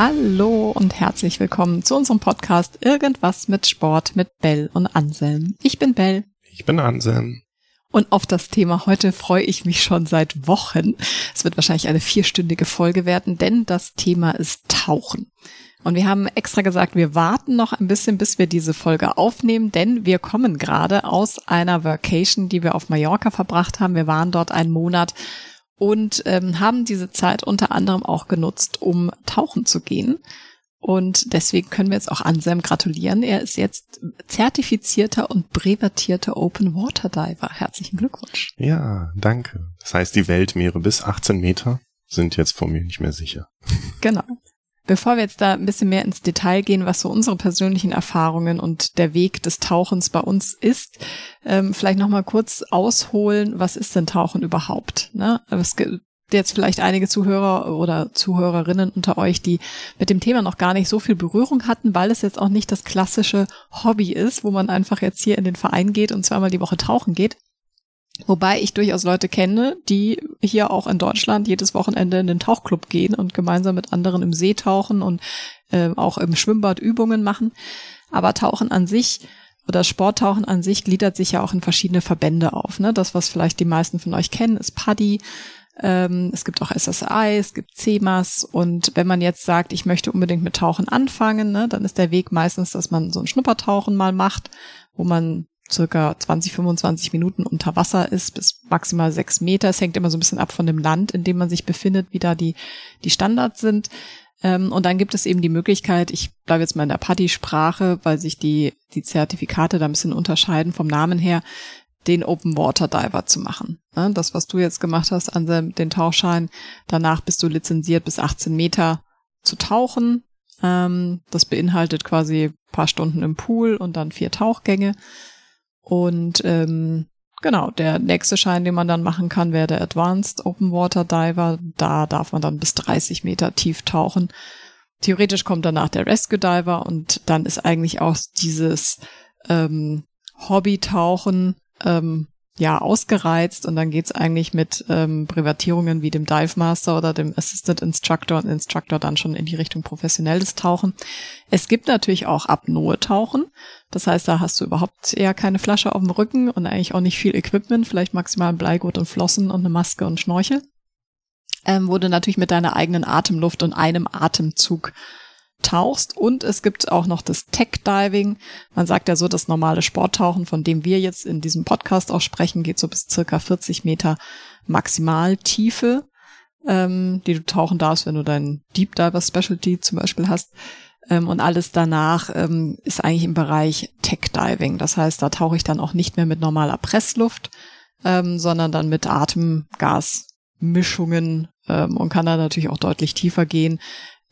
Hallo und herzlich willkommen zu unserem Podcast Irgendwas mit Sport mit Bell und Anselm. Ich bin Bell. Ich bin Anselm. Und auf das Thema heute freue ich mich schon seit Wochen. Es wird wahrscheinlich eine vierstündige Folge werden, denn das Thema ist Tauchen. Und wir haben extra gesagt, wir warten noch ein bisschen, bis wir diese Folge aufnehmen, denn wir kommen gerade aus einer Vacation, die wir auf Mallorca verbracht haben. Wir waren dort einen Monat und ähm, haben diese Zeit unter anderem auch genutzt, um tauchen zu gehen. Und deswegen können wir jetzt auch Anselm gratulieren. Er ist jetzt zertifizierter und brevetierter Open Water Diver. Herzlichen Glückwunsch. Ja, danke. Das heißt, die Weltmeere bis 18 Meter sind jetzt vor mir nicht mehr sicher. Genau. Bevor wir jetzt da ein bisschen mehr ins Detail gehen, was so unsere persönlichen Erfahrungen und der Weg des Tauchens bei uns ist, ähm, vielleicht nochmal kurz ausholen, was ist denn Tauchen überhaupt? Ne? Es gibt jetzt vielleicht einige Zuhörer oder Zuhörerinnen unter euch, die mit dem Thema noch gar nicht so viel Berührung hatten, weil es jetzt auch nicht das klassische Hobby ist, wo man einfach jetzt hier in den Verein geht und zweimal die Woche tauchen geht, Wobei ich durchaus Leute kenne, die hier auch in Deutschland jedes Wochenende in den Tauchclub gehen und gemeinsam mit anderen im See tauchen und äh, auch im Schwimmbad Übungen machen. Aber Tauchen an sich oder Sporttauchen an sich gliedert sich ja auch in verschiedene Verbände auf. Ne? Das, was vielleicht die meisten von euch kennen, ist Paddy. Ähm, es gibt auch SSI, es gibt CEMAS und wenn man jetzt sagt, ich möchte unbedingt mit Tauchen anfangen, ne, dann ist der Weg meistens, dass man so ein Schnuppertauchen mal macht, wo man circa 20, 25 Minuten unter Wasser ist, bis maximal sechs Meter. Es hängt immer so ein bisschen ab von dem Land, in dem man sich befindet, wie da die, die Standards sind. Ähm, und dann gibt es eben die Möglichkeit, ich bleibe jetzt mal in der Paddy-Sprache, weil sich die, die Zertifikate da ein bisschen unterscheiden vom Namen her, den Open Water Diver zu machen. Das, was du jetzt gemacht hast an den Tauchschein, danach bist du lizenziert bis 18 Meter zu tauchen. Ähm, das beinhaltet quasi paar Stunden im Pool und dann vier Tauchgänge. Und ähm, genau, der nächste Schein, den man dann machen kann, wäre der Advanced Open Water Diver. Da darf man dann bis 30 Meter tief tauchen. Theoretisch kommt danach der Rescue Diver und dann ist eigentlich auch dieses ähm, Hobby-Tauchen ähm, ja ausgereizt und dann geht's eigentlich mit ähm, Privatierungen wie dem Dive Master oder dem Assistant Instructor und Instructor dann schon in die Richtung professionelles Tauchen. Es gibt natürlich auch Apnoe-Tauchen. Das heißt, da hast du überhaupt eher keine Flasche auf dem Rücken und eigentlich auch nicht viel Equipment, vielleicht maximal ein Bleigurt und Flossen und eine Maske und Schnorchel. Ähm, wo du natürlich mit deiner eigenen Atemluft und einem Atemzug tauchst. Und es gibt auch noch das Tech Diving. Man sagt ja so, das normale Sporttauchen, von dem wir jetzt in diesem Podcast auch sprechen, geht so bis circa 40 Meter Maximaltiefe, ähm, die du tauchen darfst, wenn du dein Deep Diver Specialty zum Beispiel hast. Ähm, und alles danach ähm, ist eigentlich im Bereich Tech Diving. Das heißt, da tauche ich dann auch nicht mehr mit normaler Pressluft, ähm, sondern dann mit Atemgasmischungen ähm, und kann da natürlich auch deutlich tiefer gehen.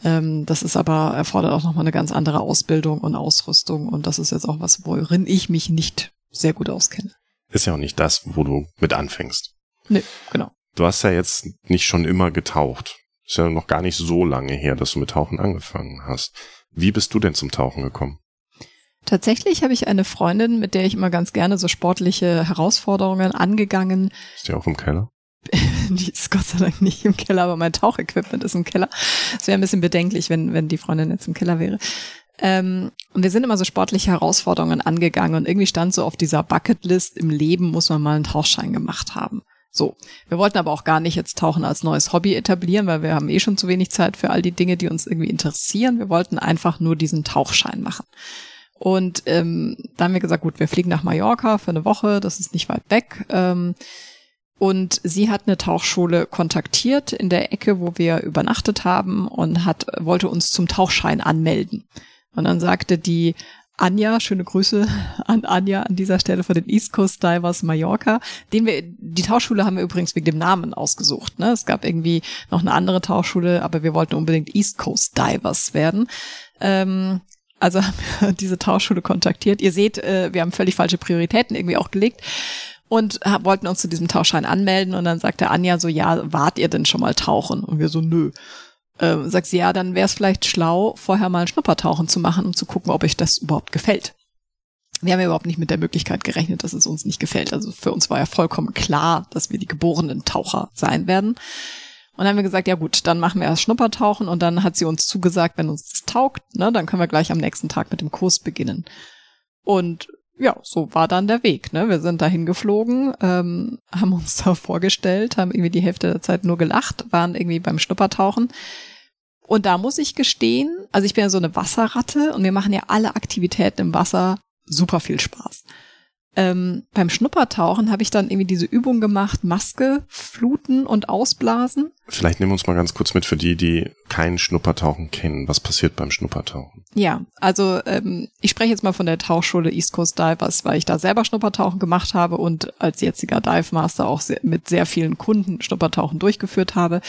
Ähm, das ist aber, erfordert auch nochmal eine ganz andere Ausbildung und Ausrüstung und das ist jetzt auch was, worin ich mich nicht sehr gut auskenne. Ist ja auch nicht das, wo du mit anfängst. Nee, genau. Du hast ja jetzt nicht schon immer getaucht. Ist ja noch gar nicht so lange her, dass du mit Tauchen angefangen hast. Wie bist du denn zum Tauchen gekommen? Tatsächlich habe ich eine Freundin, mit der ich immer ganz gerne so sportliche Herausforderungen angegangen. Ist die auch im Keller? die ist Gott sei Dank nicht im Keller, aber mein Tauchequipment ist im Keller. Es wäre ein bisschen bedenklich, wenn, wenn die Freundin jetzt im Keller wäre. Ähm, und wir sind immer so sportliche Herausforderungen angegangen und irgendwie stand so auf dieser Bucketlist, im Leben muss man mal einen Tauchschein gemacht haben. So. Wir wollten aber auch gar nicht jetzt Tauchen als neues Hobby etablieren, weil wir haben eh schon zu wenig Zeit für all die Dinge, die uns irgendwie interessieren. Wir wollten einfach nur diesen Tauchschein machen. Und ähm, da haben wir gesagt, gut, wir fliegen nach Mallorca für eine Woche, das ist nicht weit weg. Ähm, und sie hat eine Tauchschule kontaktiert in der Ecke, wo wir übernachtet haben und hat, wollte uns zum Tauchschein anmelden. Und dann sagte die Anja, schöne Grüße an Anja an dieser Stelle von den East Coast Divers Mallorca. Den wir, die Tauchschule haben wir übrigens wegen dem Namen ausgesucht. Ne? Es gab irgendwie noch eine andere Tauchschule, aber wir wollten unbedingt East Coast Divers werden. Ähm, also haben wir diese Tauchschule kontaktiert. Ihr seht, äh, wir haben völlig falsche Prioritäten irgendwie auch gelegt und wollten uns zu diesem Tauchschein anmelden und dann sagte Anja so, ja, wart ihr denn schon mal tauchen? Und wir so, nö. Ähm, sagt sie, ja, dann wäre es vielleicht schlau, vorher mal ein Schnuppertauchen zu machen, um zu gucken, ob euch das überhaupt gefällt. Wir haben ja überhaupt nicht mit der Möglichkeit gerechnet, dass es uns nicht gefällt. Also für uns war ja vollkommen klar, dass wir die geborenen Taucher sein werden. Und dann haben wir gesagt, ja gut, dann machen wir erst Schnuppertauchen und dann hat sie uns zugesagt, wenn uns das taugt, ne, dann können wir gleich am nächsten Tag mit dem Kurs beginnen. Und ja, so war dann der Weg. Ne? Wir sind dahin geflogen, ähm, haben uns da vorgestellt, haben irgendwie die Hälfte der Zeit nur gelacht, waren irgendwie beim Schnuppertauchen. Und da muss ich gestehen, also ich bin ja so eine Wasserratte und wir machen ja alle Aktivitäten im Wasser super viel Spaß. Ähm, beim Schnuppertauchen habe ich dann irgendwie diese Übung gemacht, Maske fluten und ausblasen. Vielleicht nehmen wir uns mal ganz kurz mit für die, die kein Schnuppertauchen kennen. Was passiert beim Schnuppertauchen? Ja, also ähm, ich spreche jetzt mal von der Tauchschule East Coast Divers, weil ich da selber Schnuppertauchen gemacht habe und als jetziger Dive Master auch sehr, mit sehr vielen Kunden Schnuppertauchen durchgeführt habe.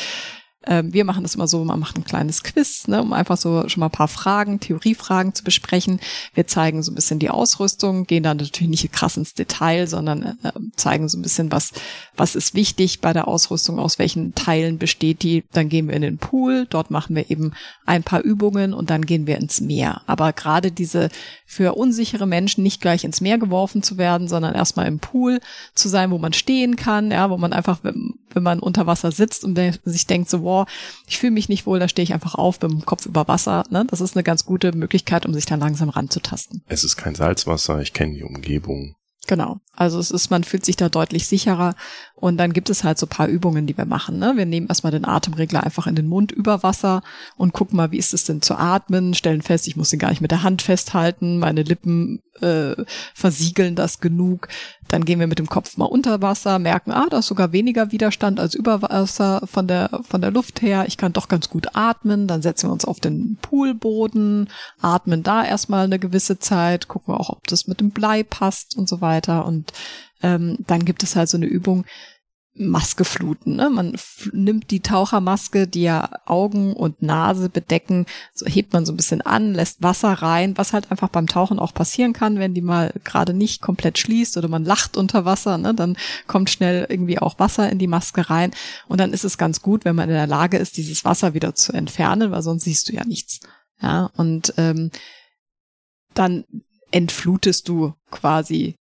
Ähm, wir machen das immer so, man macht ein kleines Quiz, ne, um einfach so schon mal ein paar Fragen, Theoriefragen zu besprechen. Wir zeigen so ein bisschen die Ausrüstung, gehen dann natürlich nicht krass ins Detail, sondern äh, zeigen so ein bisschen, was, was ist wichtig bei der Ausrüstung, aus welchen Teilen besteht die. Dann gehen wir in den Pool, dort machen wir eben ein paar Übungen und dann gehen wir ins Meer. Aber gerade diese für unsichere Menschen nicht gleich ins Meer geworfen zu werden, sondern erstmal im Pool zu sein, wo man stehen kann, ja, wo man einfach, wenn, wenn man unter Wasser sitzt und sich denkt so, wow, boah, ich fühle mich nicht wohl, da stehe ich einfach auf, mit dem Kopf über Wasser. Ne? Das ist eine ganz gute Möglichkeit, um sich dann langsam ranzutasten. Es ist kein Salzwasser, ich kenne die Umgebung. Genau. Also es ist, man fühlt sich da deutlich sicherer. Und dann gibt es halt so paar Übungen, die wir machen. Ne? Wir nehmen erstmal den Atemregler einfach in den Mund über Wasser und gucken mal, wie ist es denn zu atmen, stellen fest, ich muss den gar nicht mit der Hand festhalten, meine Lippen äh, versiegeln das genug. Dann gehen wir mit dem Kopf mal unter Wasser, merken, ah, da ist sogar weniger Widerstand als über Wasser von der, von der Luft her. Ich kann doch ganz gut atmen. Dann setzen wir uns auf den Poolboden, atmen da erstmal eine gewisse Zeit, gucken auch, ob das mit dem Blei passt und so weiter. Und ähm, dann gibt es halt so eine Übung, Maske fluten. Ne? Man nimmt die Tauchermaske, die ja Augen und Nase bedecken, so hebt man so ein bisschen an, lässt Wasser rein, was halt einfach beim Tauchen auch passieren kann, wenn die mal gerade nicht komplett schließt oder man lacht unter Wasser, ne? dann kommt schnell irgendwie auch Wasser in die Maske rein und dann ist es ganz gut, wenn man in der Lage ist, dieses Wasser wieder zu entfernen, weil sonst siehst du ja nichts. Ja, und ähm, dann entflutest du quasi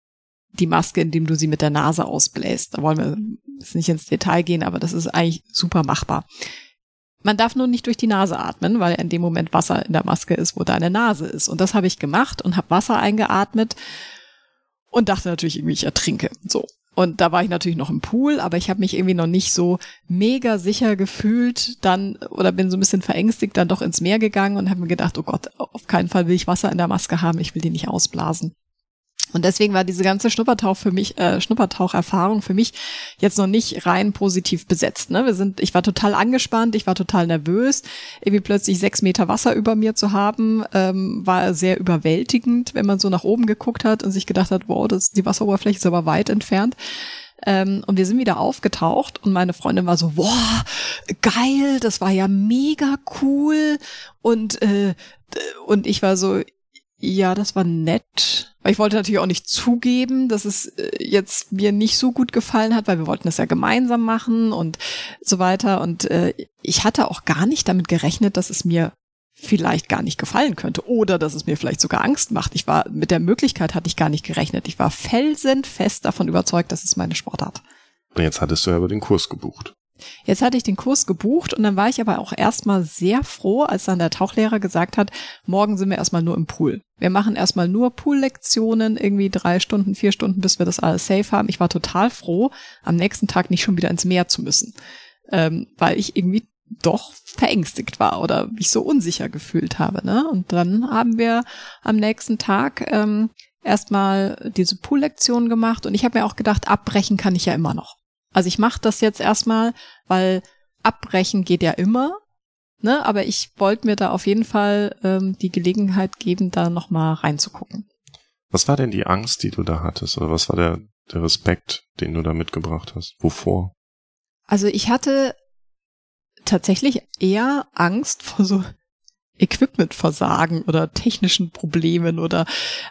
die Maske, indem du sie mit der Nase ausbläst. Da wollen wir jetzt nicht ins Detail gehen, aber das ist eigentlich super machbar. Man darf nur nicht durch die Nase atmen, weil in dem Moment Wasser in der Maske ist, wo deine Nase ist. Und das habe ich gemacht und habe Wasser eingeatmet und dachte natürlich irgendwie, ich ertrinke. So. Und da war ich natürlich noch im Pool, aber ich habe mich irgendwie noch nicht so mega sicher gefühlt, dann oder bin so ein bisschen verängstigt dann doch ins Meer gegangen und habe mir gedacht, oh Gott, auf keinen Fall will ich Wasser in der Maske haben, ich will die nicht ausblasen. Und deswegen war diese ganze Schnuppertauch für mich, äh, Schnuppertaucherfahrung für mich jetzt noch nicht rein positiv besetzt. Ne? Wir sind, ich war total angespannt, ich war total nervös. Irgendwie plötzlich sechs Meter Wasser über mir zu haben, ähm, war sehr überwältigend, wenn man so nach oben geguckt hat und sich gedacht hat, wow, das, die Wasseroberfläche ist aber weit entfernt. Ähm, und wir sind wieder aufgetaucht und meine Freundin war so, wow, geil, das war ja mega cool. Und, äh, und ich war so, ja, das war nett. Ich wollte natürlich auch nicht zugeben, dass es äh, jetzt mir nicht so gut gefallen hat, weil wir wollten das ja gemeinsam machen und so weiter. Und äh, ich hatte auch gar nicht damit gerechnet, dass es mir vielleicht gar nicht gefallen könnte oder dass es mir vielleicht sogar Angst macht. Ich war mit der Möglichkeit hatte ich gar nicht gerechnet. Ich war felsenfest davon überzeugt, dass es meine Sportart. Und jetzt hattest du ja über den Kurs gebucht. Jetzt hatte ich den Kurs gebucht und dann war ich aber auch erstmal sehr froh, als dann der Tauchlehrer gesagt hat, morgen sind wir erstmal nur im Pool. Wir machen erstmal nur Pool-Lektionen, irgendwie drei Stunden, vier Stunden, bis wir das alles safe haben. Ich war total froh, am nächsten Tag nicht schon wieder ins Meer zu müssen, ähm, weil ich irgendwie doch verängstigt war oder mich so unsicher gefühlt habe. Ne? Und dann haben wir am nächsten Tag ähm, erstmal diese Pool-Lektion gemacht und ich habe mir auch gedacht, abbrechen kann ich ja immer noch. Also ich mache das jetzt erstmal, weil abbrechen geht ja immer, ne? Aber ich wollte mir da auf jeden Fall ähm, die Gelegenheit geben, da nochmal reinzugucken. Was war denn die Angst, die du da hattest? Oder was war der, der Respekt, den du da mitgebracht hast? Wovor? Also ich hatte tatsächlich eher Angst vor so Equipmentversagen oder technischen Problemen oder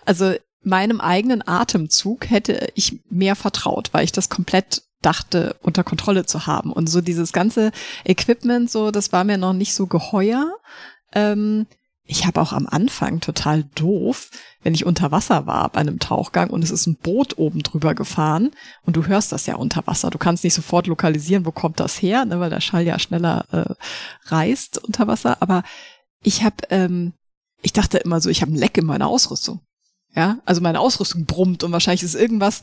also meinem eigenen Atemzug hätte ich mehr vertraut, weil ich das komplett dachte, unter Kontrolle zu haben. Und so dieses ganze Equipment, so, das war mir noch nicht so geheuer. Ähm, ich habe auch am Anfang total doof, wenn ich unter Wasser war bei einem Tauchgang und es ist ein Boot oben drüber gefahren und du hörst das ja unter Wasser. Du kannst nicht sofort lokalisieren, wo kommt das her, ne, weil der Schall ja schneller äh, reißt unter Wasser. Aber ich habe, ähm, ich dachte immer so, ich habe ein Leck in meiner Ausrüstung. Ja, also meine Ausrüstung brummt und wahrscheinlich ist irgendwas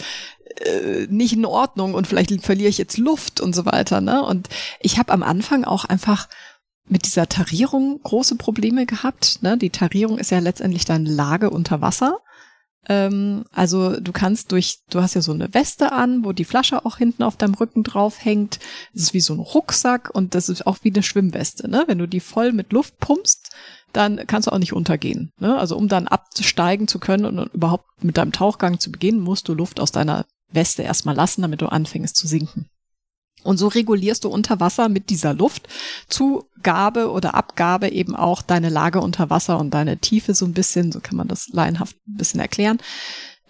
äh, nicht in Ordnung und vielleicht verliere ich jetzt Luft und so weiter. Ne? Und ich habe am Anfang auch einfach mit dieser Tarierung große Probleme gehabt. Ne? Die Tarierung ist ja letztendlich deine Lage unter Wasser. Ähm, also du kannst durch, du hast ja so eine Weste an, wo die Flasche auch hinten auf deinem Rücken drauf hängt. Das ist wie so ein Rucksack und das ist auch wie eine Schwimmweste. Ne? Wenn du die voll mit Luft pumpst, dann kannst du auch nicht untergehen. Ne? Also um dann absteigen zu können und überhaupt mit deinem Tauchgang zu beginnen, musst du Luft aus deiner Weste erstmal lassen, damit du anfängst zu sinken. Und so regulierst du unter Wasser mit dieser Luftzugabe oder Abgabe eben auch deine Lage unter Wasser und deine Tiefe so ein bisschen, so kann man das laienhaft ein bisschen erklären.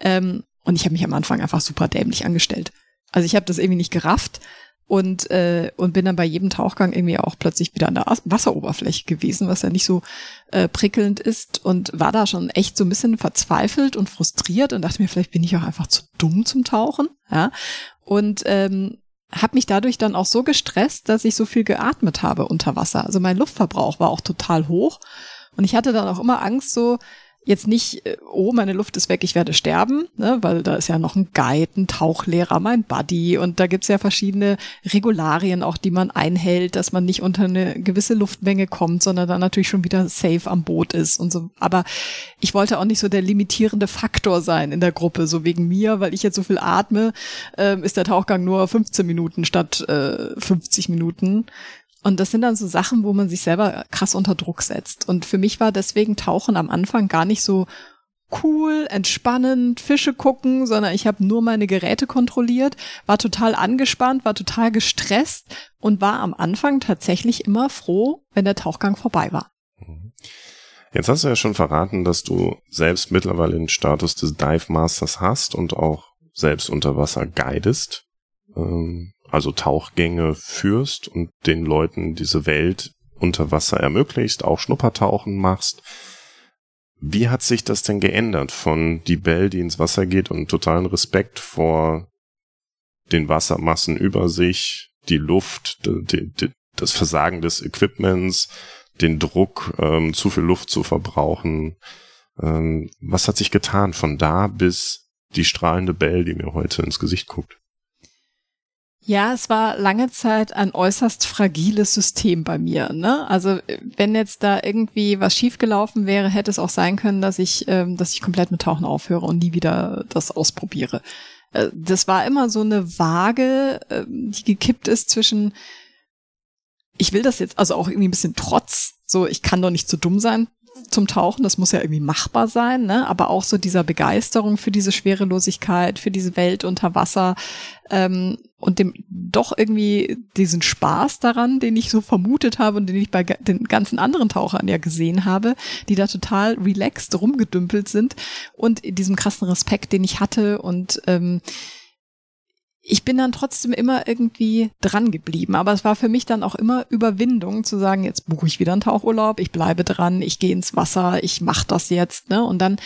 Ähm, und ich habe mich am Anfang einfach super dämlich angestellt. Also ich habe das irgendwie nicht gerafft und, äh, und bin dann bei jedem Tauchgang irgendwie auch plötzlich wieder an der Wasseroberfläche gewesen, was ja nicht so äh, prickelnd ist und war da schon echt so ein bisschen verzweifelt und frustriert und dachte mir, vielleicht bin ich auch einfach zu dumm zum Tauchen. Ja. Und ähm, habe mich dadurch dann auch so gestresst, dass ich so viel geatmet habe unter Wasser. Also mein Luftverbrauch war auch total hoch. Und ich hatte dann auch immer Angst, so, jetzt nicht, äh, oh, meine Luft ist weg, ich werde sterben, ne, weil da ist ja noch ein Guide, ein Tauchlehrer, mein Buddy und da gibt's ja verschiedene Regularien auch, die man einhält, dass man nicht unter eine gewisse Luftmenge kommt, sondern dann natürlich schon wieder safe am Boot ist und so. Aber ich wollte auch nicht so der limitierende Faktor sein in der Gruppe, so wegen mir, weil ich jetzt so viel atme, äh, ist der Tauchgang nur 15 Minuten statt äh, 50 Minuten. Und das sind dann so Sachen, wo man sich selber krass unter Druck setzt. Und für mich war deswegen Tauchen am Anfang gar nicht so cool, entspannend, Fische gucken, sondern ich habe nur meine Geräte kontrolliert, war total angespannt, war total gestresst und war am Anfang tatsächlich immer froh, wenn der Tauchgang vorbei war. Jetzt hast du ja schon verraten, dass du selbst mittlerweile den Status des Dive Masters hast und auch selbst unter Wasser guidest. Ähm, also Tauchgänge führst und den Leuten diese Welt unter Wasser ermöglicht, auch Schnuppertauchen machst. Wie hat sich das denn geändert von die Bell, die ins Wasser geht und totalen Respekt vor den Wassermassen über sich, die Luft, die, die, das Versagen des Equipments, den Druck, ähm, zu viel Luft zu verbrauchen. Ähm, was hat sich getan von da bis die strahlende Bell, die mir heute ins Gesicht guckt? Ja, es war lange Zeit ein äußerst fragiles System bei mir. Ne? Also wenn jetzt da irgendwie was schiefgelaufen wäre, hätte es auch sein können, dass ich, ähm, dass ich komplett mit Tauchen aufhöre und nie wieder das ausprobiere. Äh, das war immer so eine Waage, äh, die gekippt ist zwischen ich will das jetzt, also auch irgendwie ein bisschen trotz, so ich kann doch nicht zu dumm sein, zum Tauchen, das muss ja irgendwie machbar sein, ne? aber auch so dieser Begeisterung für diese Schwerelosigkeit, für diese Welt unter Wasser ähm, und dem doch irgendwie diesen Spaß daran, den ich so vermutet habe und den ich bei den ganzen anderen Tauchern ja gesehen habe, die da total relaxed rumgedümpelt sind und diesem krassen Respekt, den ich hatte und ähm, ich bin dann trotzdem immer irgendwie dran geblieben. Aber es war für mich dann auch immer Überwindung zu sagen, jetzt buche ich wieder einen Tauchurlaub, ich bleibe dran, ich gehe ins Wasser, ich mache das jetzt. Ne? Und dann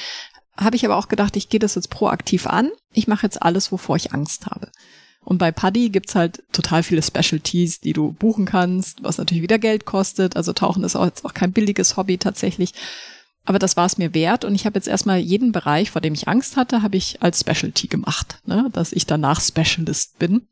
habe ich aber auch gedacht, ich gehe das jetzt proaktiv an. Ich mache jetzt alles, wovor ich Angst habe. Und bei Paddy gibt's halt total viele Specialties, die du buchen kannst, was natürlich wieder Geld kostet. Also Tauchen ist auch jetzt auch kein billiges Hobby tatsächlich. Aber das war es mir wert und ich habe jetzt erstmal jeden Bereich, vor dem ich Angst hatte, habe ich als Specialty gemacht, ne? dass ich danach Specialist bin.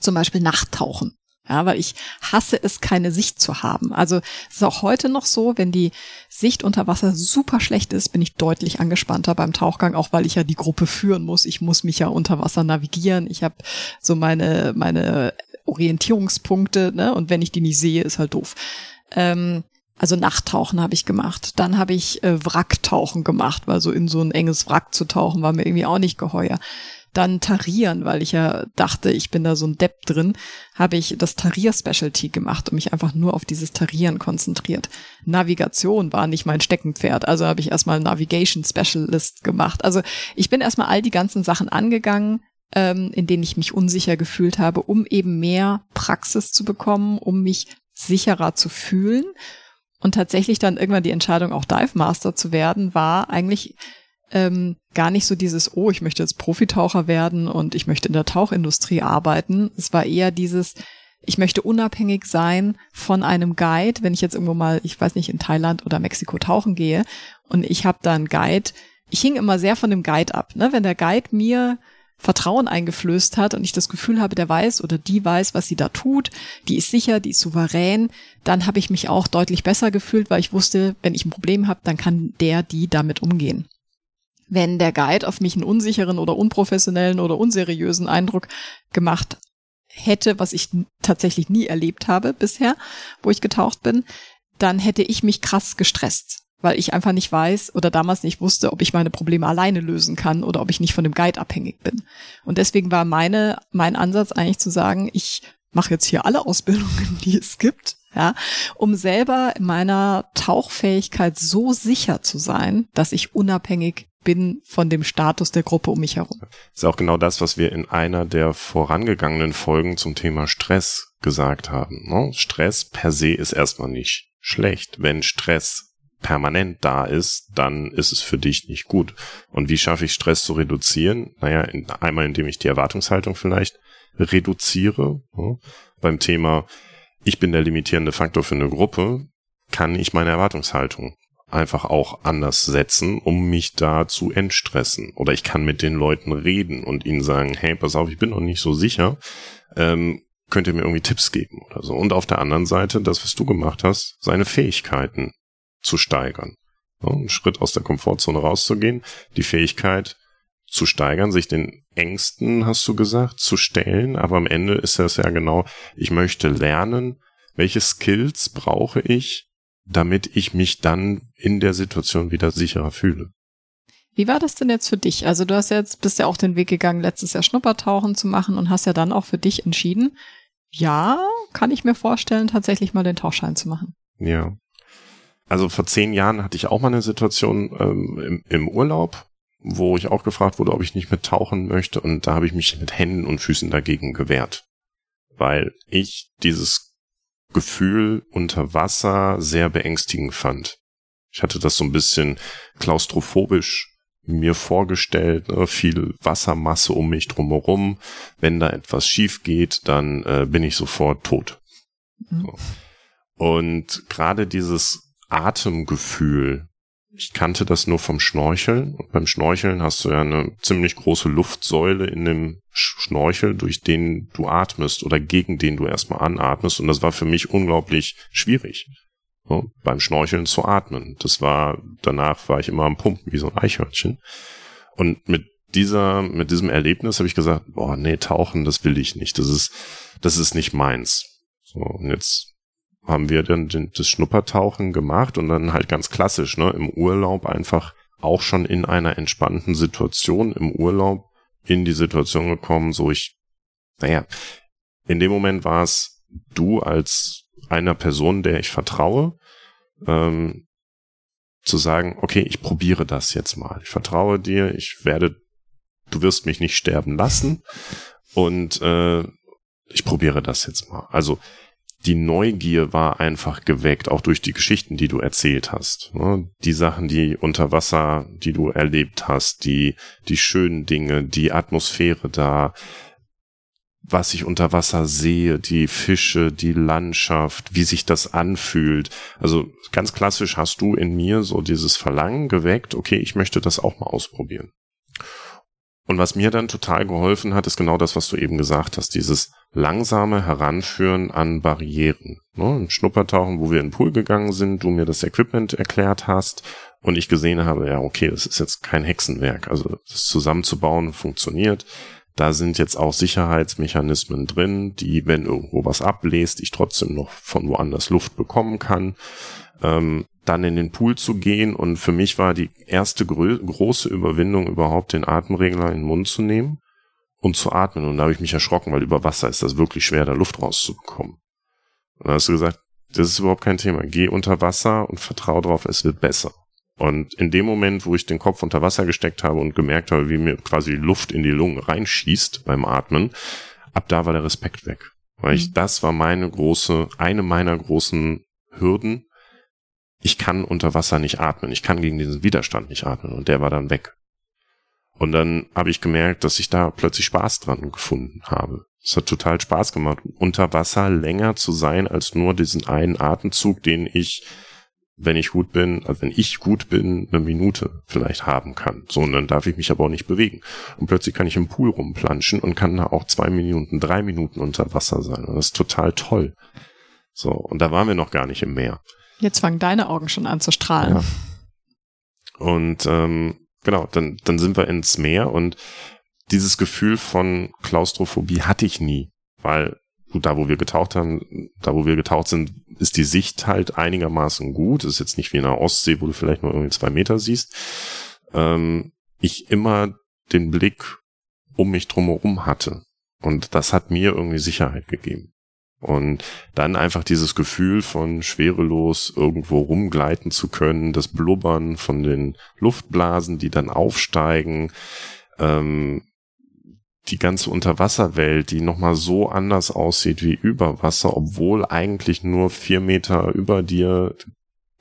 Zum Beispiel Nachttauchen. Ja, weil ich hasse es, keine Sicht zu haben. Also es ist auch heute noch so, wenn die Sicht unter Wasser super schlecht ist, bin ich deutlich angespannter beim Tauchgang, auch weil ich ja die Gruppe führen muss. Ich muss mich ja unter Wasser navigieren. Ich habe so meine, meine Orientierungspunkte, ne? Und wenn ich die nicht sehe, ist halt doof. Ähm, also Nachttauchen habe ich gemacht. Dann habe ich äh, Wracktauchen gemacht, weil so in so ein enges Wrack zu tauchen war mir irgendwie auch nicht geheuer. Dann Tarieren, weil ich ja dachte, ich bin da so ein Depp drin, habe ich das Tarier-Specialty gemacht und mich einfach nur auf dieses Tarieren konzentriert. Navigation war nicht mein Steckenpferd, also habe ich erstmal Navigation Specialist gemacht. Also ich bin erstmal all die ganzen Sachen angegangen, ähm, in denen ich mich unsicher gefühlt habe, um eben mehr Praxis zu bekommen, um mich sicherer zu fühlen Und tatsächlich dann irgendwann die Entscheidung, auch Dive Master zu werden, war eigentlich ähm, gar nicht so dieses, oh, ich möchte jetzt Profitaucher werden und ich möchte in der Tauchindustrie arbeiten. Es war eher dieses, ich möchte unabhängig sein von einem Guide, wenn ich jetzt irgendwo mal, ich weiß nicht, in Thailand oder Mexiko tauchen gehe und ich habe da einen Guide. Ich hing immer sehr von dem Guide ab. Ne? Wenn der Guide mir Vertrauen eingeflößt hat und ich das Gefühl habe, der weiß oder die weiß, was sie da tut, die ist sicher, die ist souverän, dann habe ich mich auch deutlich besser gefühlt, weil ich wusste, wenn ich ein Problem habe, dann kann der, die damit umgehen. Wenn der Guide auf mich einen unsicheren oder unprofessionellen oder unseriösen Eindruck gemacht hätte, was ich tatsächlich nie erlebt habe bisher, wo ich getaucht bin, dann hätte ich mich krass gestresst weil ich einfach nicht weiß oder damals nicht wusste, ob ich meine Probleme alleine lösen kann oder ob ich nicht von dem Guide abhängig bin. Und deswegen war meine, mein Ansatz eigentlich zu sagen, ich mache jetzt hier alle Ausbildungen, die es gibt, ja, um selber in meiner Tauchfähigkeit so sicher zu sein, dass ich unabhängig bin von dem Status der Gruppe um mich herum. Das ist auch genau das, was wir in einer der vorangegangenen Folgen zum Thema Stress gesagt haben. Ne? Stress per se ist erstmal nicht schlecht. Wenn Stress permanent da ist, dann ist es für dich nicht gut. Und wie schaffe ich Stress zu reduzieren? Naja, in, einmal indem ich die Erwartungshaltung vielleicht reduziere. Ja. Beim Thema, ich bin der limitierende Faktor für eine Gruppe, kann ich meine Erwartungshaltung einfach auch anders setzen, um mich da zu entstressen. Oder ich kann mit den Leuten reden und ihnen sagen, hey, pass auf, ich bin noch nicht so sicher. Ähm, könnt ihr mir irgendwie Tipps geben oder so. Und auf der anderen Seite, das, was du gemacht hast, seine Fähigkeiten zu steigern. Ja, einen Schritt aus der Komfortzone rauszugehen, die Fähigkeit zu steigern, sich den Ängsten, hast du gesagt, zu stellen. Aber am Ende ist das ja genau, ich möchte lernen, welche Skills brauche ich, damit ich mich dann in der Situation wieder sicherer fühle. Wie war das denn jetzt für dich? Also du hast jetzt, bist ja auch den Weg gegangen, letztes Jahr Schnuppertauchen zu machen und hast ja dann auch für dich entschieden, ja, kann ich mir vorstellen, tatsächlich mal den Tauchschein zu machen. Ja. Also vor zehn Jahren hatte ich auch mal eine Situation ähm, im, im Urlaub, wo ich auch gefragt wurde, ob ich nicht mit tauchen möchte. Und da habe ich mich mit Händen und Füßen dagegen gewehrt. Weil ich dieses Gefühl unter Wasser sehr beängstigend fand. Ich hatte das so ein bisschen klaustrophobisch mir vorgestellt, ne, viel Wassermasse um mich drumherum. Wenn da etwas schief geht, dann äh, bin ich sofort tot. Mhm. So. Und gerade dieses Atemgefühl. Ich kannte das nur vom Schnorcheln. Und beim Schnorcheln hast du ja eine ziemlich große Luftsäule in dem Schnorchel, durch den du atmest oder gegen den du erstmal anatmest. Und das war für mich unglaublich schwierig, so, beim Schnorcheln zu atmen. Das war, danach war ich immer am Pumpen wie so ein Eichhörnchen. Und mit dieser, mit diesem Erlebnis habe ich gesagt, boah, nee, tauchen, das will ich nicht. Das ist, das ist nicht meins. So, und jetzt haben wir dann das Schnuppertauchen gemacht und dann halt ganz klassisch, ne, im Urlaub einfach auch schon in einer entspannten Situation im Urlaub in die Situation gekommen, so ich, naja, in dem Moment war es du als einer Person, der ich vertraue, ähm, zu sagen, okay, ich probiere das jetzt mal. Ich vertraue dir, ich werde, du wirst mich nicht sterben lassen und äh, ich probiere das jetzt mal. Also die Neugier war einfach geweckt, auch durch die Geschichten, die du erzählt hast. Ne? Die Sachen, die unter Wasser, die du erlebt hast, die, die schönen Dinge, die Atmosphäre da, was ich unter Wasser sehe, die Fische, die Landschaft, wie sich das anfühlt. Also ganz klassisch hast du in mir so dieses Verlangen geweckt, okay, ich möchte das auch mal ausprobieren. Und was mir dann total geholfen hat, ist genau das, was du eben gesagt hast, dieses langsame Heranführen an Barrieren. Ne? Im Schnuppertauchen, wo wir in den Pool gegangen sind, du mir das Equipment erklärt hast und ich gesehen habe, ja, okay, das ist jetzt kein Hexenwerk. Also das zusammenzubauen funktioniert. Da sind jetzt auch Sicherheitsmechanismen drin, die, wenn irgendwo was abbläst, ich trotzdem noch von woanders Luft bekommen kann. Ähm, dann in den Pool zu gehen. Und für mich war die erste große Überwindung überhaupt, den Atemregler in den Mund zu nehmen und zu atmen. Und da habe ich mich erschrocken, weil über Wasser ist das wirklich schwer, da Luft rauszubekommen. Und da hast du gesagt, das ist überhaupt kein Thema. Geh unter Wasser und vertraue darauf, es wird besser. Und in dem Moment, wo ich den Kopf unter Wasser gesteckt habe und gemerkt habe, wie mir quasi Luft in die Lungen reinschießt beim Atmen, ab da war der Respekt weg. Weil ich, mhm. das war meine große, eine meiner großen Hürden, ich kann unter Wasser nicht atmen, ich kann gegen diesen Widerstand nicht atmen und der war dann weg. Und dann habe ich gemerkt, dass ich da plötzlich Spaß dran gefunden habe. Es hat total Spaß gemacht, unter Wasser länger zu sein als nur diesen einen Atemzug, den ich, wenn ich gut bin, also wenn ich gut bin, eine Minute vielleicht haben kann. So, und dann darf ich mich aber auch nicht bewegen. Und plötzlich kann ich im Pool rumplanschen und kann da auch zwei Minuten, drei Minuten unter Wasser sein. Und das ist total toll. So, und da waren wir noch gar nicht im Meer. Jetzt fangen deine Augen schon an zu strahlen. Ja. Und ähm, genau, dann, dann sind wir ins Meer und dieses Gefühl von Klaustrophobie hatte ich nie, weil gut, da wo wir getaucht haben, da wo wir getaucht sind, ist die Sicht halt einigermaßen gut. Das ist jetzt nicht wie in der Ostsee, wo du vielleicht nur irgendwie zwei Meter siehst. Ähm, ich immer den Blick um mich drumherum hatte. Und das hat mir irgendwie Sicherheit gegeben. Und dann einfach dieses Gefühl von schwerelos irgendwo rumgleiten zu können, das Blubbern von den Luftblasen, die dann aufsteigen, ähm, die ganze Unterwasserwelt, die nochmal so anders aussieht wie über Wasser, obwohl eigentlich nur vier Meter über dir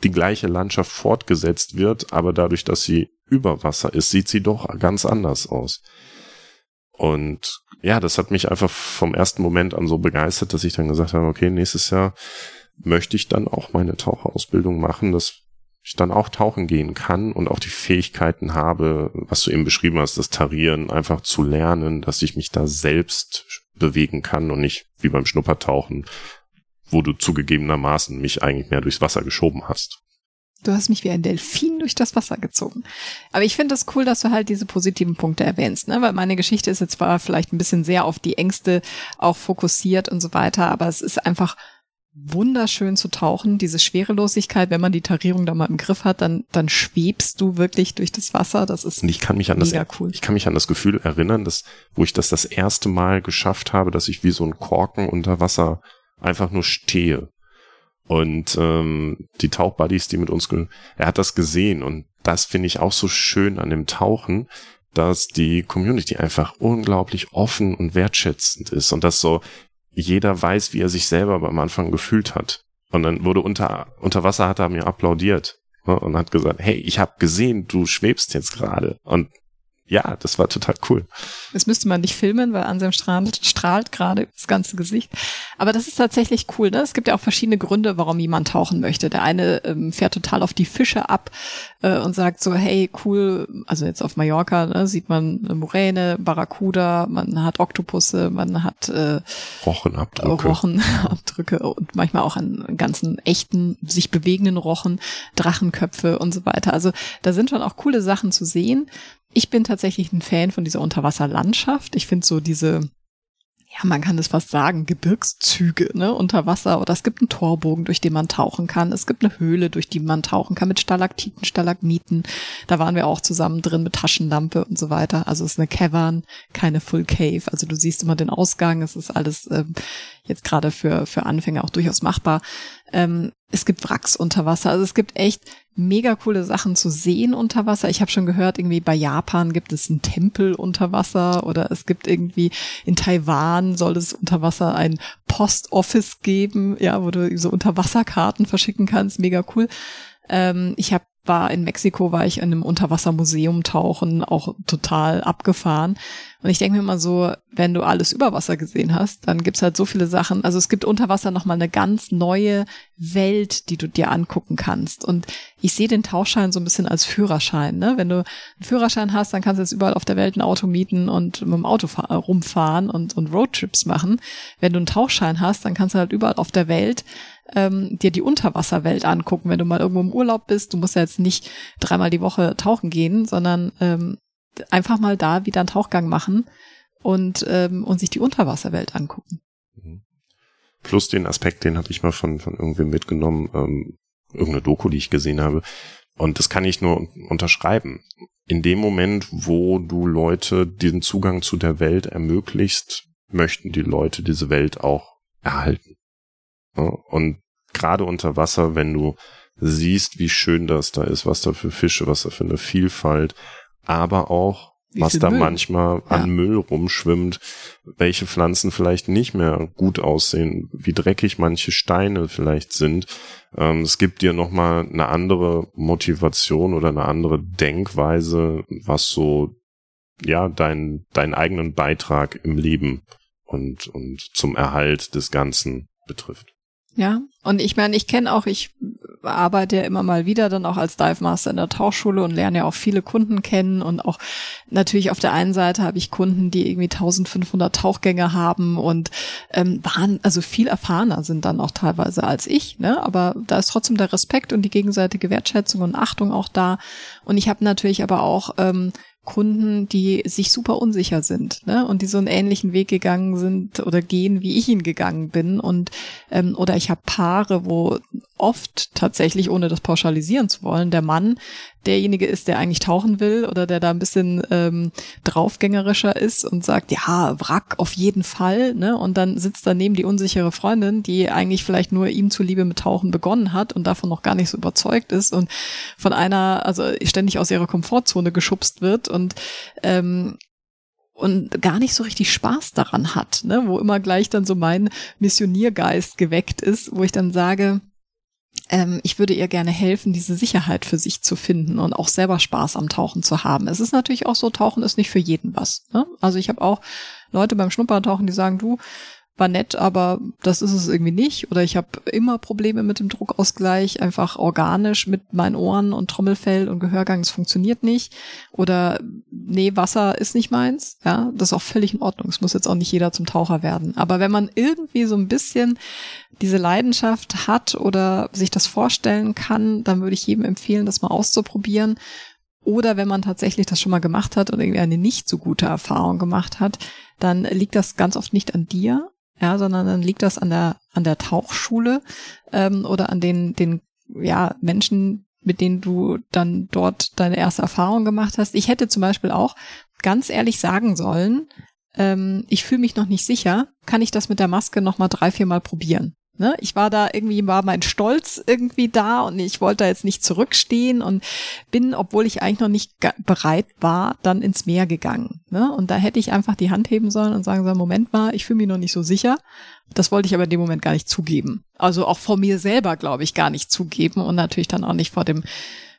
die gleiche Landschaft fortgesetzt wird, aber dadurch, dass sie über Wasser ist, sieht sie doch ganz anders aus. Und ja, das hat mich einfach vom ersten Moment an so begeistert, dass ich dann gesagt habe, okay, nächstes Jahr möchte ich dann auch meine Taucherausbildung machen, dass ich dann auch tauchen gehen kann und auch die Fähigkeiten habe, was du eben beschrieben hast, das Tarieren einfach zu lernen, dass ich mich da selbst bewegen kann und nicht wie beim Schnuppertauchen, wo du zugegebenermaßen mich eigentlich mehr durchs Wasser geschoben hast. Du hast mich wie ein Delfin durch das Wasser gezogen. Aber ich finde es das cool, dass du halt diese positiven Punkte erwähnst, ne? Weil meine Geschichte ist jetzt zwar vielleicht ein bisschen sehr auf die Ängste auch fokussiert und so weiter, aber es ist einfach wunderschön zu tauchen, diese Schwerelosigkeit, wenn man die Tarierung da mal im Griff hat, dann, dann schwebst du wirklich durch das Wasser. Das ist und ich kann mich an mega das, cool. Ich kann mich an das Gefühl erinnern, dass, wo ich das das erste Mal geschafft habe, dass ich wie so ein Korken unter Wasser einfach nur stehe. Und ähm, die Tauchbuddies, die mit uns, er hat das gesehen und das finde ich auch so schön an dem Tauchen, dass die Community einfach unglaublich offen und wertschätzend ist und dass so jeder weiß, wie er sich selber am Anfang gefühlt hat. Und dann wurde unter, unter Wasser hat er mir applaudiert ne, und hat gesagt, hey, ich habe gesehen, du schwebst jetzt gerade. Und ja, das war total cool. Das müsste man nicht filmen, weil Anselm strahlt, strahlt gerade das ganze Gesicht. Aber das ist tatsächlich cool. Ne? Es gibt ja auch verschiedene Gründe, warum jemand tauchen möchte. Der eine ähm, fährt total auf die Fische ab äh, und sagt so, hey, cool, also jetzt auf Mallorca ne, sieht man eine Muräne, Barracuda, man hat Oktopusse, man hat äh, Rochenabdrücke. Rochenabdrücke und manchmal auch einen ganzen echten, sich bewegenden Rochen, Drachenköpfe und so weiter. Also da sind schon auch coole Sachen zu sehen. Ich bin tatsächlich ein Fan von dieser Unterwasserlandschaft. Ich finde so diese, ja, man kann es fast sagen, Gebirgszüge, ne, unter Wasser. Oder es gibt einen Torbogen, durch den man tauchen kann. Es gibt eine Höhle, durch die man tauchen kann mit Stalaktiten, Stalagmiten. Da waren wir auch zusammen drin mit Taschenlampe und so weiter. Also es ist eine Cavern, keine Full Cave. Also du siehst immer den Ausgang. Es ist alles ähm, jetzt gerade für, für Anfänger auch durchaus machbar. Ähm, es gibt Wracks unter Wasser. Also es gibt echt mega coole Sachen zu sehen unter Wasser. Ich habe schon gehört, irgendwie bei Japan gibt es einen Tempel unter Wasser oder es gibt irgendwie in Taiwan soll es unter Wasser ein Post Office geben, ja, wo du so Unterwasserkarten verschicken kannst. Mega cool. Ähm, ich habe war in Mexiko, war ich in einem Unterwassermuseum tauchen, auch total abgefahren. Und ich denke mir immer so, wenn du alles über Wasser gesehen hast, dann gibt's halt so viele Sachen. Also es gibt unter Wasser nochmal eine ganz neue Welt, die du dir angucken kannst. Und ich sehe den Tauchschein so ein bisschen als Führerschein. Ne? Wenn du einen Führerschein hast, dann kannst du jetzt überall auf der Welt ein Auto mieten und mit dem Auto rumfahren und, und Roadtrips machen. Wenn du einen Tauchschein hast, dann kannst du halt überall auf der Welt ähm, dir die Unterwasserwelt angucken, wenn du mal irgendwo im Urlaub bist. Du musst ja jetzt nicht dreimal die Woche tauchen gehen, sondern ähm, einfach mal da wieder einen Tauchgang machen und, ähm, und sich die Unterwasserwelt angucken. Mhm. Plus den Aspekt, den habe ich mal von, von irgendwem mitgenommen, ähm, irgendeine Doku, die ich gesehen habe. Und das kann ich nur unterschreiben. In dem Moment, wo du Leute diesen Zugang zu der Welt ermöglichst, möchten die Leute diese Welt auch erhalten. Und gerade unter Wasser, wenn du siehst, wie schön das da ist, was da für Fische, was da für eine Vielfalt, aber auch Wie was da Müll? manchmal ja. an Müll rumschwimmt, welche Pflanzen vielleicht nicht mehr gut aussehen, wie dreckig manche Steine vielleicht sind. Ähm, es gibt dir nochmal eine andere Motivation oder eine andere Denkweise, was so, ja, dein, deinen eigenen Beitrag im Leben und, und zum Erhalt des Ganzen betrifft. Ja, und ich meine, ich kenne auch, ich arbeite ja immer mal wieder dann auch als Dive Master in der Tauchschule und lerne ja auch viele Kunden kennen und auch natürlich auf der einen Seite habe ich Kunden, die irgendwie 1500 Tauchgänge haben und ähm, waren also viel erfahrener sind dann auch teilweise als ich, ne? Aber da ist trotzdem der Respekt und die gegenseitige Wertschätzung und Achtung auch da. Und ich habe natürlich aber auch ähm, Kunden, die sich super unsicher sind ne? und die so einen ähnlichen Weg gegangen sind oder gehen, wie ich ihn gegangen bin. Und ähm, oder ich habe Paare, wo oft tatsächlich, ohne das pauschalisieren zu wollen, der Mann derjenige ist, der eigentlich tauchen will oder der da ein bisschen ähm, draufgängerischer ist und sagt, ja, Wrack auf jeden Fall, ne? Und dann sitzt daneben die unsichere Freundin, die eigentlich vielleicht nur ihm zuliebe mit Tauchen begonnen hat und davon noch gar nicht so überzeugt ist und von einer, also ständig aus ihrer Komfortzone geschubst wird und ähm, und gar nicht so richtig Spaß daran hat, ne? wo immer gleich dann so mein Missioniergeist geweckt ist, wo ich dann sage, ähm, ich würde ihr gerne helfen, diese Sicherheit für sich zu finden und auch selber Spaß am Tauchen zu haben. Es ist natürlich auch so, Tauchen ist nicht für jeden was. Ne? Also ich habe auch Leute beim Schnuppertauchen, die sagen, du, war nett, aber das ist es irgendwie nicht. Oder ich habe immer Probleme mit dem Druckausgleich, einfach organisch mit meinen Ohren und Trommelfell und Gehörgang, es funktioniert nicht. Oder nee, Wasser ist nicht meins. Ja, das ist auch völlig in Ordnung. Es muss jetzt auch nicht jeder zum Taucher werden. Aber wenn man irgendwie so ein bisschen diese Leidenschaft hat oder sich das vorstellen kann, dann würde ich jedem empfehlen, das mal auszuprobieren. Oder wenn man tatsächlich das schon mal gemacht hat und irgendwie eine nicht so gute Erfahrung gemacht hat, dann liegt das ganz oft nicht an dir, ja, sondern dann liegt das an der an der Tauchschule ähm, oder an den den ja Menschen, mit denen du dann dort deine erste Erfahrung gemacht hast. Ich hätte zum Beispiel auch ganz ehrlich sagen sollen, ähm, ich fühle mich noch nicht sicher, kann ich das mit der Maske noch mal drei, vier Mal probieren? Ne? Ich war da irgendwie, war mein Stolz irgendwie da und ich wollte da jetzt nicht zurückstehen und bin, obwohl ich eigentlich noch nicht bereit war, dann ins Meer gegangen. Ne? Und da hätte ich einfach die Hand heben sollen und sagen sollen, Moment mal, ich fühle mich noch nicht so sicher. Das wollte ich aber in dem Moment gar nicht zugeben. Also auch vor mir selber, glaube ich, gar nicht zugeben und natürlich dann auch nicht vor dem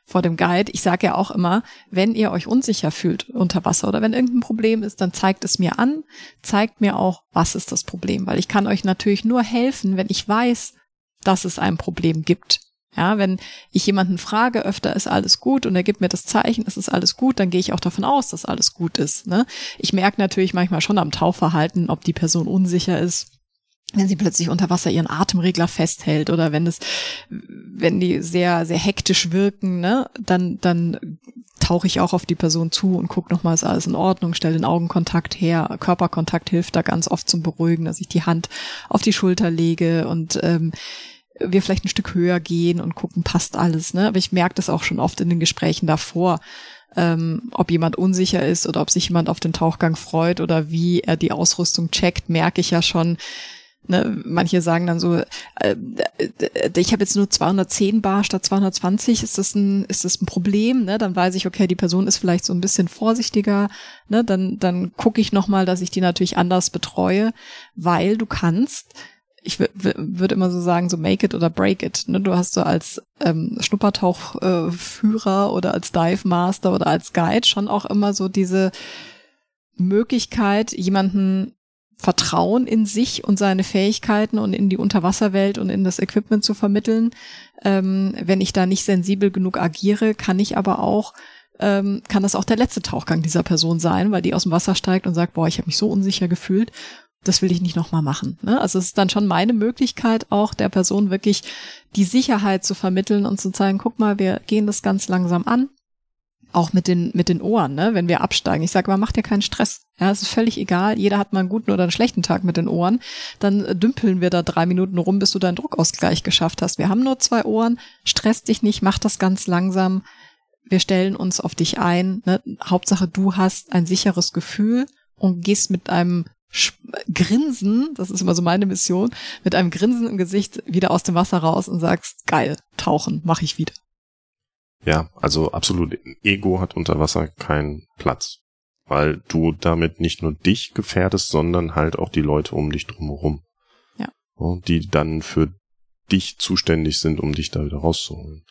vor dem Guide. Ich sage ja auch immer, wenn ihr euch unsicher fühlt unter Wasser oder wenn irgendein Problem ist, dann zeigt es mir an, zeigt mir auch, was ist das Problem, weil ich kann euch natürlich nur helfen, wenn ich weiß, dass es ein Problem gibt. Ja, wenn ich jemanden frage, öfter ist alles gut und er gibt mir das Zeichen, es ist alles gut, dann gehe ich auch davon aus, dass alles gut ist. Ne? Ich merke natürlich manchmal schon am Tauchverhalten, ob die Person unsicher ist wenn sie plötzlich unter Wasser ihren Atemregler festhält oder wenn es, wenn die sehr, sehr hektisch wirken, ne, dann, dann tauche ich auch auf die Person zu und gucke nochmal, ist alles in Ordnung, stelle den Augenkontakt her. Körperkontakt hilft da ganz oft zum Beruhigen, dass ich die Hand auf die Schulter lege und ähm, wir vielleicht ein Stück höher gehen und gucken, passt alles. Ne? Aber ich merke das auch schon oft in den Gesprächen davor, ähm, ob jemand unsicher ist oder ob sich jemand auf den Tauchgang freut oder wie er die Ausrüstung checkt, merke ich ja schon, Ne, manche sagen dann so, äh, ich habe jetzt nur 210 Bar statt 220, ist das ein, ist das ein Problem? Ne? Dann weiß ich, okay, die Person ist vielleicht so ein bisschen vorsichtiger. Ne? Dann, dann gucke ich nochmal, dass ich die natürlich anders betreue, weil du kannst, ich würde immer so sagen, so make it oder break it. Ne? Du hast so als ähm, Schnuppertauchführer äh, oder als Dive Master oder als Guide schon auch immer so diese Möglichkeit, jemanden Vertrauen in sich und seine Fähigkeiten und in die Unterwasserwelt und in das Equipment zu vermitteln. Ähm, wenn ich da nicht sensibel genug agiere, kann ich aber auch ähm, kann das auch der letzte Tauchgang dieser Person sein, weil die aus dem Wasser steigt und sagt, boah, ich habe mich so unsicher gefühlt, das will ich nicht nochmal machen. Ne? Also es ist dann schon meine Möglichkeit, auch der Person wirklich die Sicherheit zu vermitteln und zu zeigen, guck mal, wir gehen das ganz langsam an auch mit den, mit den Ohren, ne, wenn wir absteigen. Ich sage, man macht ja keinen Stress. Ja, es ist völlig egal. Jeder hat mal einen guten oder einen schlechten Tag mit den Ohren. Dann dümpeln wir da drei Minuten rum, bis du deinen Druckausgleich geschafft hast. Wir haben nur zwei Ohren. Stress dich nicht, mach das ganz langsam. Wir stellen uns auf dich ein. Ne? Hauptsache, du hast ein sicheres Gefühl und gehst mit einem Grinsen, das ist immer so meine Mission, mit einem Grinsen im Gesicht wieder aus dem Wasser raus und sagst, geil, tauchen, mach ich wieder. Ja, also absolut. Ego hat unter Wasser keinen Platz. weil du damit nicht nur dich gefährdest, sondern halt auch die Leute um dich drumherum. Ja. Die dann für dich zuständig sind, um dich da wieder rauszuholen.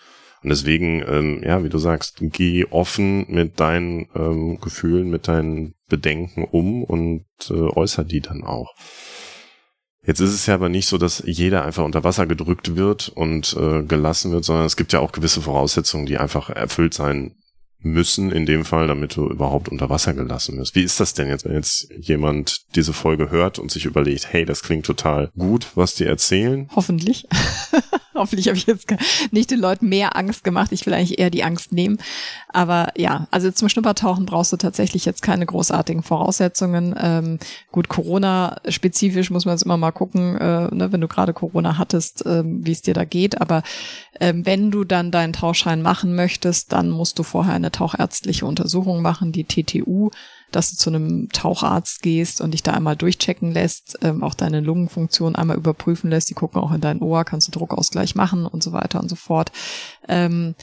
Und deswegen, ähm, ja, wie du sagst, geh offen mit deinen ähm, Gefühlen, mit deinen Bedenken um und äh, äußer die dann auch. Jetzt ist es ja aber nicht so, dass jeder einfach unter Wasser gedrückt wird und äh, gelassen wird, sondern es gibt ja auch gewisse Voraussetzungen, die einfach erfüllt sein müssen in dem Fall, damit du überhaupt unter Wasser gelassen wirst. Wie ist das denn jetzt, wenn jetzt jemand diese Folge hört und sich überlegt, hey, das klingt total gut, was die erzählen? Hoffentlich. Hoffentlich habe ich jetzt nicht den Leuten mehr Angst gemacht. Ich will eigentlich eher die Angst nehmen. Aber ja, also zum Schnuppertauchen brauchst du tatsächlich jetzt keine großartigen Voraussetzungen. Ähm, gut, Corona-spezifisch muss man jetzt immer mal gucken, äh, ne, wenn du gerade Corona hattest, äh, wie es dir da geht. Aber äh, wenn du dann deinen Tauchschein machen möchtest, dann musst du vorher eine tauchärztliche Untersuchung machen, die TTU dass du zu einem Taucharzt gehst und dich da einmal durchchecken lässt, ähm, auch deine Lungenfunktion einmal überprüfen lässt. Die gucken auch in dein Ohr, kannst du Druckausgleich machen und so weiter und so fort. Ähm,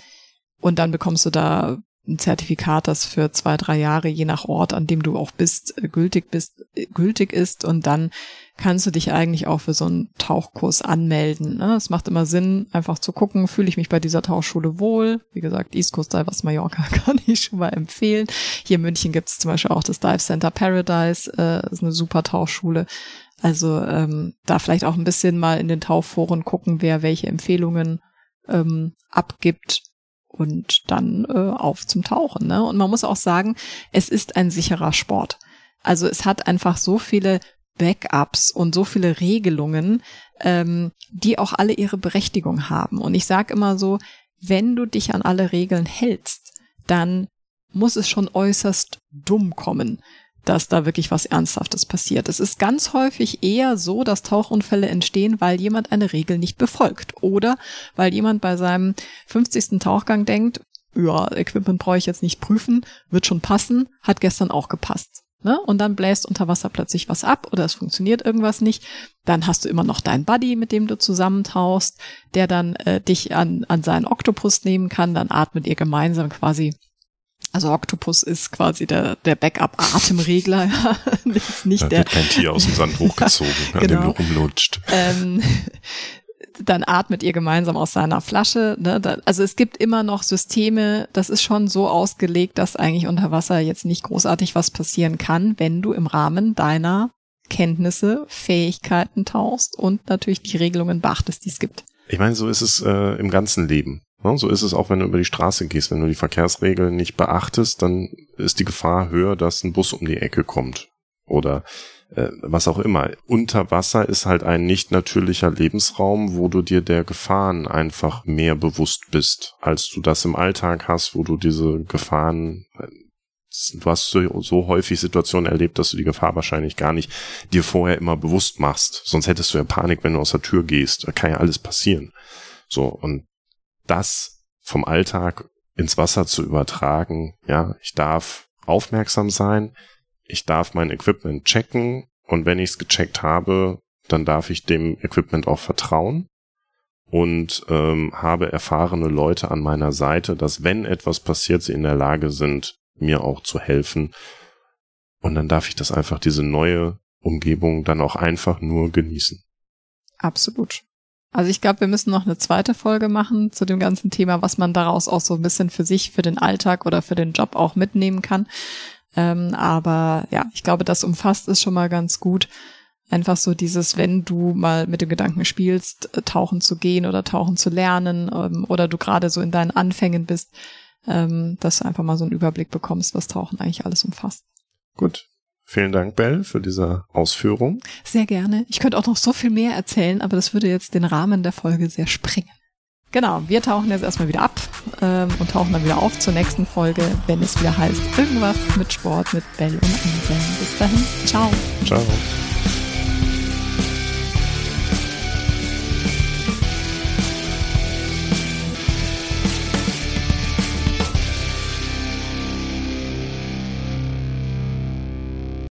und dann bekommst du da ein Zertifikat, das für zwei, drei Jahre, je nach Ort, an dem du auch bist, äh, gültig bist, äh, gültig ist. Und dann kannst du dich eigentlich auch für so einen Tauchkurs anmelden. Ne? Es macht immer Sinn, einfach zu gucken, fühle ich mich bei dieser Tauchschule wohl. Wie gesagt, East Coast Divers Mallorca kann ich schon mal empfehlen. Hier in München gibt es zum Beispiel auch das Dive Center Paradise, äh, ist eine super Tauchschule. Also ähm, da vielleicht auch ein bisschen mal in den Tauchforen gucken, wer welche Empfehlungen ähm, abgibt und dann äh, auf zum Tauchen. Ne? Und man muss auch sagen, es ist ein sicherer Sport. Also es hat einfach so viele Backups und so viele Regelungen, ähm, die auch alle ihre Berechtigung haben. Und ich sage immer so, wenn du dich an alle Regeln hältst, dann muss es schon äußerst dumm kommen dass da wirklich was Ernsthaftes passiert. Es ist ganz häufig eher so, dass Tauchunfälle entstehen, weil jemand eine Regel nicht befolgt oder weil jemand bei seinem 50. Tauchgang denkt, ja, Equipment brauche ich jetzt nicht prüfen, wird schon passen, hat gestern auch gepasst. Ne? Und dann bläst unter Wasser plötzlich was ab oder es funktioniert irgendwas nicht. Dann hast du immer noch deinen Buddy, mit dem du zusammentauchst, der dann äh, dich an, an seinen Oktopus nehmen kann. Dann atmet ihr gemeinsam quasi also Octopus ist quasi der, der Backup-Atemregler. ist nicht da der, wird kein Tier aus dem Sand hochgezogen, genau. an dem genau. du rumlutscht. Ähm, dann atmet ihr gemeinsam aus seiner Flasche. Ne? Also es gibt immer noch Systeme, das ist schon so ausgelegt, dass eigentlich unter Wasser jetzt nicht großartig was passieren kann, wenn du im Rahmen deiner Kenntnisse, Fähigkeiten tauchst und natürlich die Regelungen beachtest, die es gibt. Ich meine, so ist es äh, im ganzen Leben. Ne, so ist es auch, wenn du über die Straße gehst. Wenn du die Verkehrsregeln nicht beachtest, dann ist die Gefahr höher, dass ein Bus um die Ecke kommt. Oder äh, was auch immer. Unter Wasser ist halt ein nicht natürlicher Lebensraum, wo du dir der Gefahren einfach mehr bewusst bist, als du das im Alltag hast, wo du diese Gefahren äh, du hast so, so häufig Situationen erlebt, dass du die Gefahr wahrscheinlich gar nicht dir vorher immer bewusst machst. Sonst hättest du ja Panik, wenn du aus der Tür gehst. Da kann ja alles passieren. So, und das vom Alltag ins Wasser zu übertragen. Ja, ich darf aufmerksam sein, ich darf mein Equipment checken und wenn ich es gecheckt habe, dann darf ich dem Equipment auch vertrauen und ähm, habe erfahrene Leute an meiner Seite, dass wenn etwas passiert, sie in der Lage sind, mir auch zu helfen. Und dann darf ich das einfach, diese neue Umgebung dann auch einfach nur genießen. Absolut. Also ich glaube, wir müssen noch eine zweite Folge machen zu dem ganzen Thema, was man daraus auch so ein bisschen für sich, für den Alltag oder für den Job auch mitnehmen kann. Ähm, aber ja, ich glaube, das umfasst es schon mal ganz gut. Einfach so dieses, wenn du mal mit dem Gedanken spielst, äh, tauchen zu gehen oder tauchen zu lernen ähm, oder du gerade so in deinen Anfängen bist, ähm, dass du einfach mal so einen Überblick bekommst, was Tauchen eigentlich alles umfasst. Gut, Vielen Dank, Bell, für diese Ausführung. Sehr gerne. Ich könnte auch noch so viel mehr erzählen, aber das würde jetzt den Rahmen der Folge sehr sprengen. Genau, wir tauchen jetzt erstmal wieder ab ähm, und tauchen dann wieder auf zur nächsten Folge, wenn es wieder heißt, irgendwas mit Sport mit Bell und Anselm. Bis dahin, ciao. Ciao.